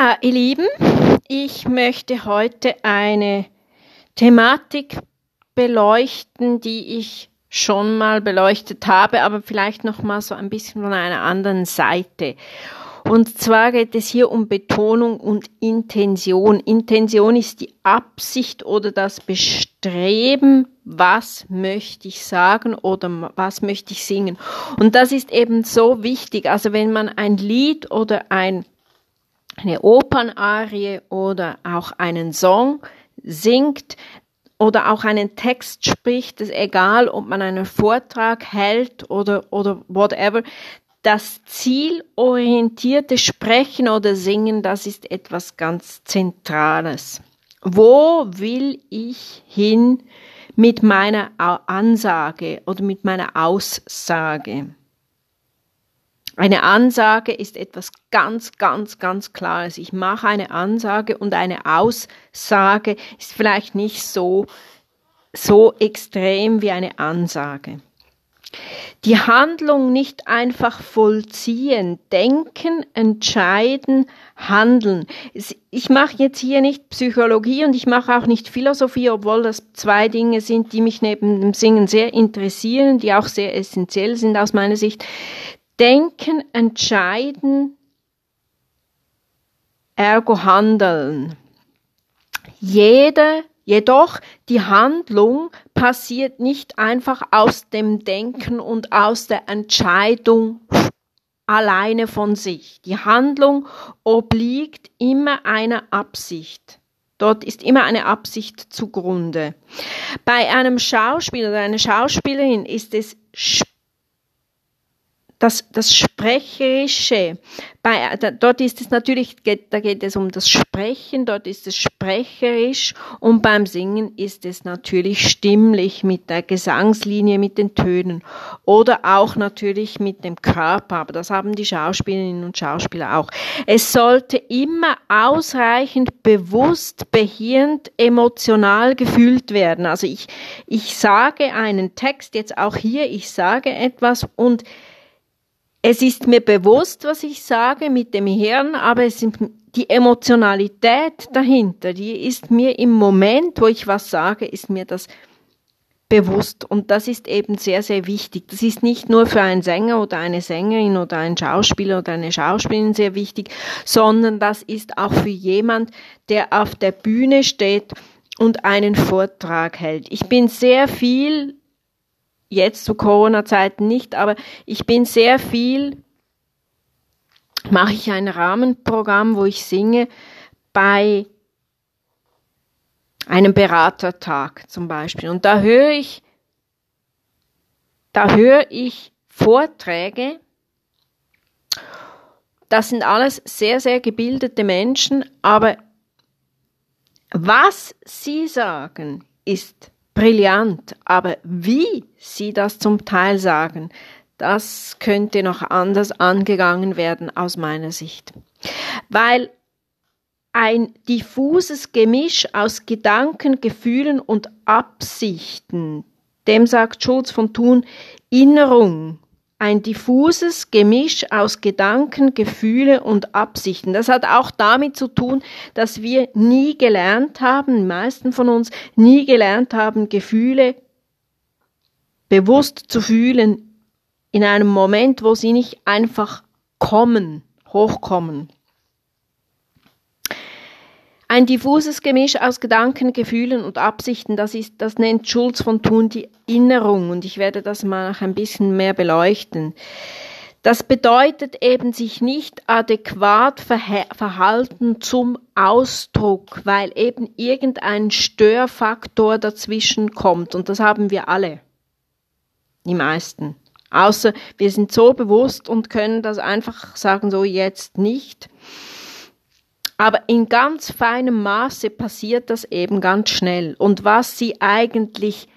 Ja, ihr Lieben, ich möchte heute eine Thematik beleuchten, die ich schon mal beleuchtet habe, aber vielleicht noch mal so ein bisschen von einer anderen Seite. Und zwar geht es hier um Betonung und Intention. Intention ist die Absicht oder das Bestreben, was möchte ich sagen oder was möchte ich singen. Und das ist eben so wichtig. Also wenn man ein Lied oder ein, eine Opernarie oder auch einen Song singt, oder auch einen Text spricht, ist egal, ob man einen Vortrag hält oder, oder whatever, das zielorientierte Sprechen oder Singen, das ist etwas ganz Zentrales. Wo will ich hin mit meiner Ansage oder mit meiner Aussage? Eine Ansage ist etwas ganz, ganz, ganz Klares. Ich mache eine Ansage und eine Aussage ist vielleicht nicht so, so extrem wie eine Ansage. Die Handlung nicht einfach vollziehen, denken, entscheiden, handeln. Ich mache jetzt hier nicht Psychologie und ich mache auch nicht Philosophie, obwohl das zwei Dinge sind, die mich neben dem Singen sehr interessieren, die auch sehr essentiell sind aus meiner Sicht. Denken, entscheiden, ergo handeln. Jede Jedoch die Handlung passiert nicht einfach aus dem Denken und aus der Entscheidung alleine von sich. Die Handlung obliegt immer einer Absicht. Dort ist immer eine Absicht zugrunde. Bei einem Schauspieler oder einer Schauspielerin ist es das, das Sprecherische, bei, da, dort ist es natürlich, da geht es um das Sprechen, dort ist es sprecherisch und beim Singen ist es natürlich stimmlich mit der Gesangslinie, mit den Tönen oder auch natürlich mit dem Körper, aber das haben die Schauspielerinnen und Schauspieler auch. Es sollte immer ausreichend bewusst, behirnt, emotional gefühlt werden. Also ich, ich sage einen Text jetzt auch hier, ich sage etwas und es ist mir bewusst, was ich sage mit dem Hirn, aber es ist die Emotionalität dahinter, die ist mir im Moment, wo ich was sage, ist mir das bewusst. Und das ist eben sehr, sehr wichtig. Das ist nicht nur für einen Sänger oder eine Sängerin oder einen Schauspieler oder eine Schauspielerin sehr wichtig, sondern das ist auch für jemand, der auf der Bühne steht und einen Vortrag hält. Ich bin sehr viel jetzt zu Corona-Zeiten nicht, aber ich bin sehr viel, mache ich ein Rahmenprogramm, wo ich singe bei einem Beratertag zum Beispiel. Und da höre ich, da höre ich Vorträge. Das sind alles sehr, sehr gebildete Menschen, aber was sie sagen, ist brillant, aber wie sie das zum Teil sagen, das könnte noch anders angegangen werden aus meiner Sicht. Weil ein diffuses Gemisch aus Gedanken, Gefühlen und Absichten, dem sagt Schulz von Thun Innerung, ein diffuses Gemisch aus Gedanken, Gefühle und Absichten. Das hat auch damit zu tun, dass wir nie gelernt haben, die meisten von uns nie gelernt haben, Gefühle bewusst zu fühlen in einem Moment, wo sie nicht einfach kommen, hochkommen. Ein diffuses Gemisch aus Gedanken, Gefühlen und Absichten, das ist, das nennt Schulz von Thun die Innerung und ich werde das mal noch ein bisschen mehr beleuchten. Das bedeutet eben sich nicht adäquat verhalten zum Ausdruck, weil eben irgendein Störfaktor dazwischen kommt und das haben wir alle. Die meisten. Außer wir sind so bewusst und können das einfach sagen, so jetzt nicht. Aber in ganz feinem Maße passiert das eben ganz schnell. Und was sie eigentlich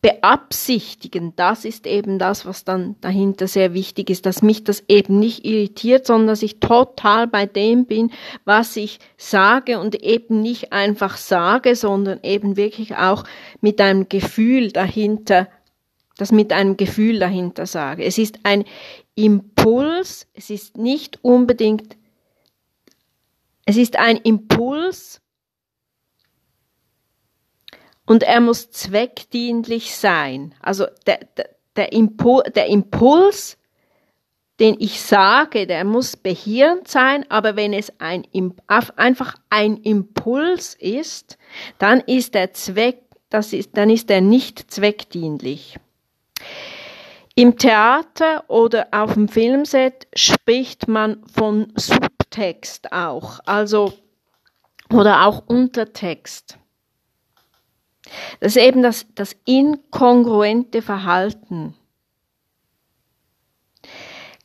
beabsichtigen, das ist eben das, was dann dahinter sehr wichtig ist, dass mich das eben nicht irritiert, sondern dass ich total bei dem bin, was ich sage und eben nicht einfach sage, sondern eben wirklich auch mit einem Gefühl dahinter, das mit einem Gefühl dahinter sage. Es ist ein Impuls, es ist nicht unbedingt Es ist ein Impuls und er muss zweckdienlich sein. Also der, der, Impul, der Impuls, den ich sage, der muss behirnt sein, aber wenn es ein, einfach ein Impuls ist, dann ist der Zweck, das ist, dann ist er nicht zweckdienlich. Im Theater oder auf dem Filmset spricht man von Subtext auch, also oder auch Untertext. Das ist eben das, das inkongruente Verhalten.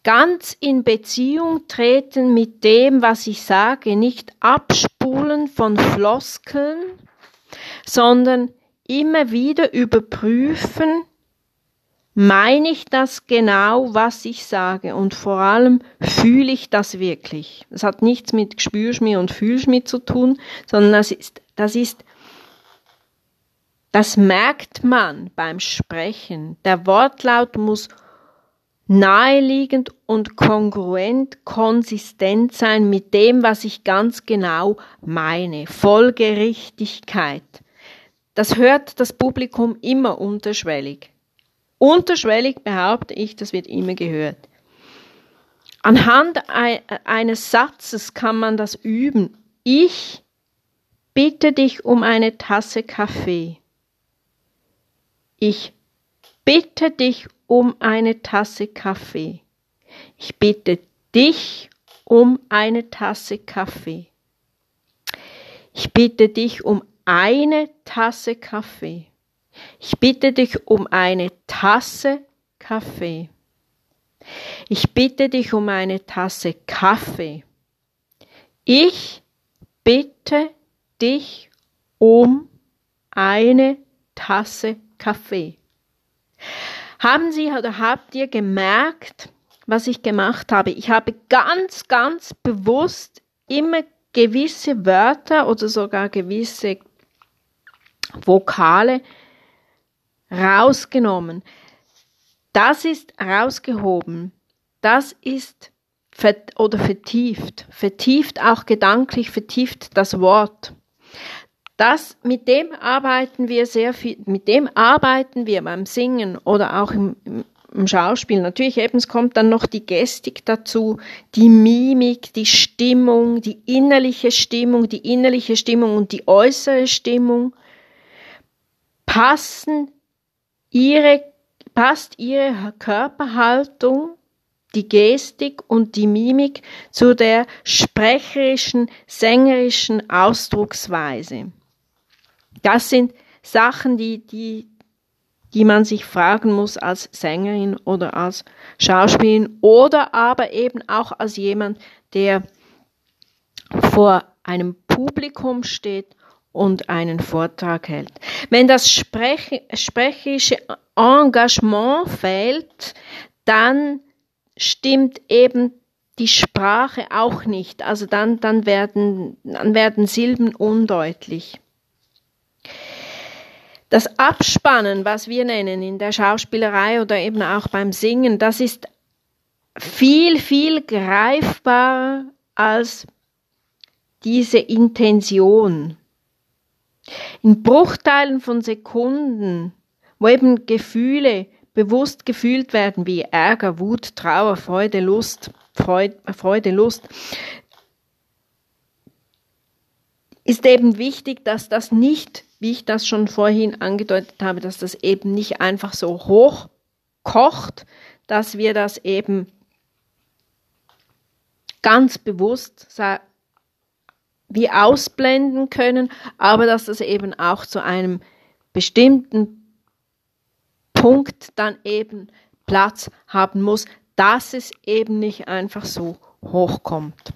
Ganz in Beziehung treten mit dem, was ich sage, nicht abspulen von Floskeln, sondern immer wieder überprüfen, meine ich das genau, was ich sage und vor allem fühle ich das wirklich. Das hat nichts mit Spürschmi und Fühlschmi zu tun, sondern das ist, das ist, das merkt man beim Sprechen. Der Wortlaut muss naheliegend und kongruent, konsistent sein mit dem, was ich ganz genau meine. Folgerichtigkeit. Das hört das Publikum immer unterschwellig. Unterschwellig behaupte ich, das wird immer gehört. Anhand eines Satzes kann man das üben. Ich bitte dich um eine Tasse Kaffee. Ich bitte dich um eine Tasse Kaffee. Ich bitte dich um eine Tasse Kaffee. Ich bitte dich um eine Tasse Kaffee. Ich bitte dich um eine Tasse Kaffee. Ich bitte dich um eine Tasse Kaffee. Ich bitte dich um eine Tasse Kaffee. Haben Sie oder habt ihr gemerkt, was ich gemacht habe? Ich habe ganz, ganz bewusst immer gewisse Wörter oder sogar gewisse Vokale rausgenommen. Das ist rausgehoben. Das ist vert oder vertieft. Vertieft auch gedanklich, vertieft das Wort. Das, mit dem arbeiten wir sehr viel, mit dem arbeiten wir beim Singen oder auch im, im Schauspiel. Natürlich eben, es kommt dann noch die Gestik dazu, die Mimik, die Stimmung, die innerliche Stimmung, die innerliche Stimmung und die äußere Stimmung passen ihre, passt ihre Körperhaltung, die Gestik und die Mimik zu der sprecherischen, sängerischen Ausdrucksweise. Das sind Sachen, die, die, die man sich fragen muss als Sängerin oder als Schauspielerin oder aber eben auch als jemand, der vor einem Publikum steht und einen Vortrag hält. Wenn das Sprech sprecherische Engagement fehlt, dann stimmt eben die Sprache auch nicht. Also dann, dann, werden, dann werden Silben undeutlich. Das Abspannen, was wir nennen in der Schauspielerei oder eben auch beim Singen, das ist viel, viel greifbarer als diese Intention. In Bruchteilen von Sekunden, wo eben Gefühle bewusst gefühlt werden wie Ärger, Wut, Trauer, Freude, Lust, Freude, Lust, ist eben wichtig, dass das nicht, wie ich das schon vorhin angedeutet habe, dass das eben nicht einfach so hoch kocht, dass wir das eben ganz bewusst wie ausblenden können, aber dass das eben auch zu einem bestimmten Punkt dann eben Platz haben muss, dass es eben nicht einfach so hochkommt.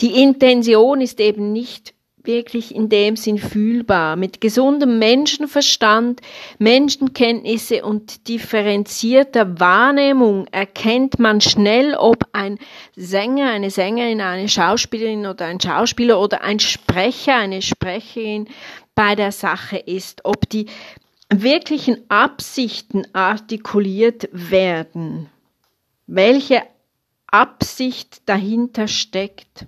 Die Intention ist eben nicht wirklich in dem Sinn fühlbar. Mit gesundem Menschenverstand, Menschenkenntnisse und differenzierter Wahrnehmung erkennt man schnell, ob ein Sänger, eine Sängerin, eine Schauspielerin oder ein Schauspieler oder ein Sprecher, eine Sprecherin bei der Sache ist, ob die wirklichen Absichten artikuliert werden, welche Absicht dahinter steckt.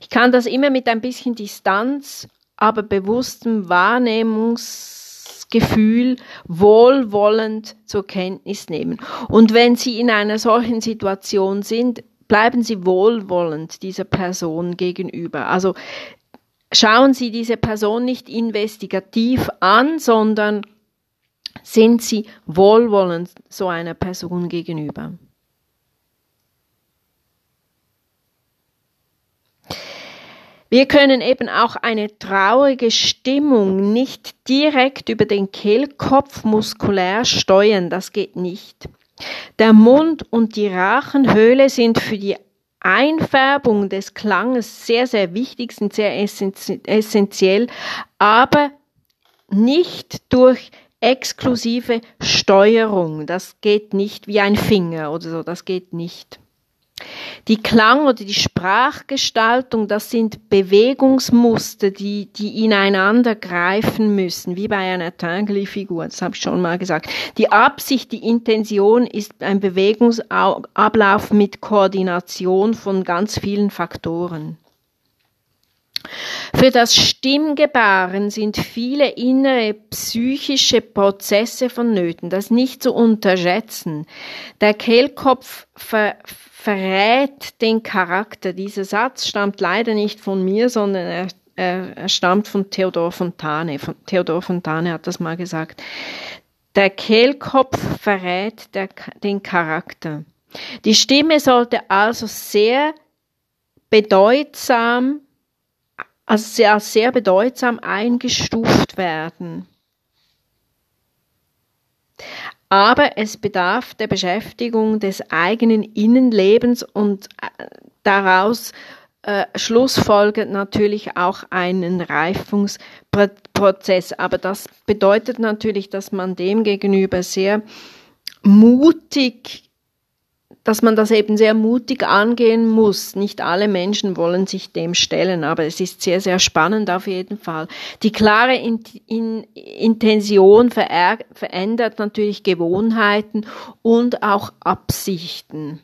Ich kann das immer mit ein bisschen Distanz, aber bewusstem Wahrnehmungsgefühl wohlwollend zur Kenntnis nehmen. Und wenn Sie in einer solchen Situation sind, bleiben Sie wohlwollend dieser Person gegenüber. Also schauen Sie diese Person nicht investigativ an, sondern sind Sie wohlwollend so einer Person gegenüber. Wir können eben auch eine traurige Stimmung nicht direkt über den Kehlkopf muskulär steuern, das geht nicht. Der Mund und die Rachenhöhle sind für die Einfärbung des Klanges sehr, sehr wichtig, sind sehr essentiell, aber nicht durch exklusive Steuerung. Das geht nicht wie ein Finger oder so, das geht nicht. Die Klang- oder die Sprachgestaltung, das sind Bewegungsmuster, die, die ineinander greifen müssen, wie bei einer Tangle-Figur, das habe ich schon mal gesagt. Die Absicht, die Intention ist ein Bewegungsablauf mit Koordination von ganz vielen Faktoren. Für das Stimmgebaren sind viele innere psychische Prozesse vonnöten, das nicht zu unterschätzen. Der Kehlkopf ver verrät den Charakter. Dieser Satz stammt leider nicht von mir, sondern er, er, er stammt von Theodor Fontane. Von Theodor Fontane hat das mal gesagt. Der Kehlkopf verrät der, den Charakter. Die Stimme sollte also sehr bedeutsam, also sehr, sehr bedeutsam eingestuft werden aber es bedarf der Beschäftigung des eigenen Innenlebens und äh, daraus äh, schlussfolgert natürlich auch einen Reifungsprozess. Aber das bedeutet natürlich, dass man dem gegenüber sehr mutig dass man das eben sehr mutig angehen muss. Nicht alle Menschen wollen sich dem stellen, aber es ist sehr, sehr spannend auf jeden Fall. Die klare in in Intention verändert natürlich Gewohnheiten und auch Absichten.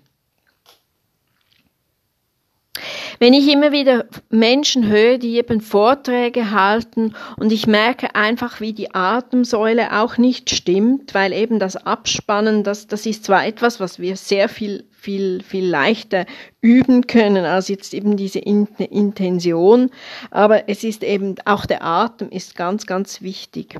Wenn ich immer wieder Menschen höre, die eben Vorträge halten und ich merke einfach, wie die Atemsäule auch nicht stimmt, weil eben das Abspannen, das, das ist zwar etwas, was wir sehr viel, viel, viel leichter üben können als jetzt eben diese Intention, aber es ist eben auch der Atem ist ganz, ganz wichtig.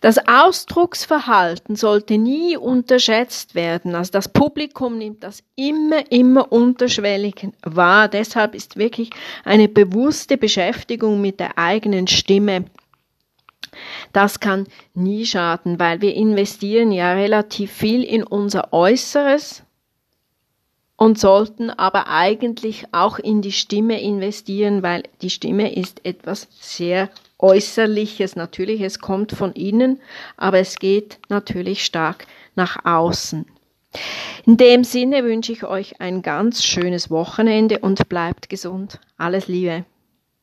Das Ausdrucksverhalten sollte nie unterschätzt werden. Also das Publikum nimmt das immer, immer unterschwellig wahr. Deshalb ist wirklich eine bewusste Beschäftigung mit der eigenen Stimme das kann nie schaden, weil wir investieren ja relativ viel in unser Äußeres und sollten aber eigentlich auch in die Stimme investieren, weil die Stimme ist etwas sehr Äußerliches. Natürlich, es kommt von innen, aber es geht natürlich stark nach außen. In dem Sinne wünsche ich euch ein ganz schönes Wochenende und bleibt gesund. Alles Liebe.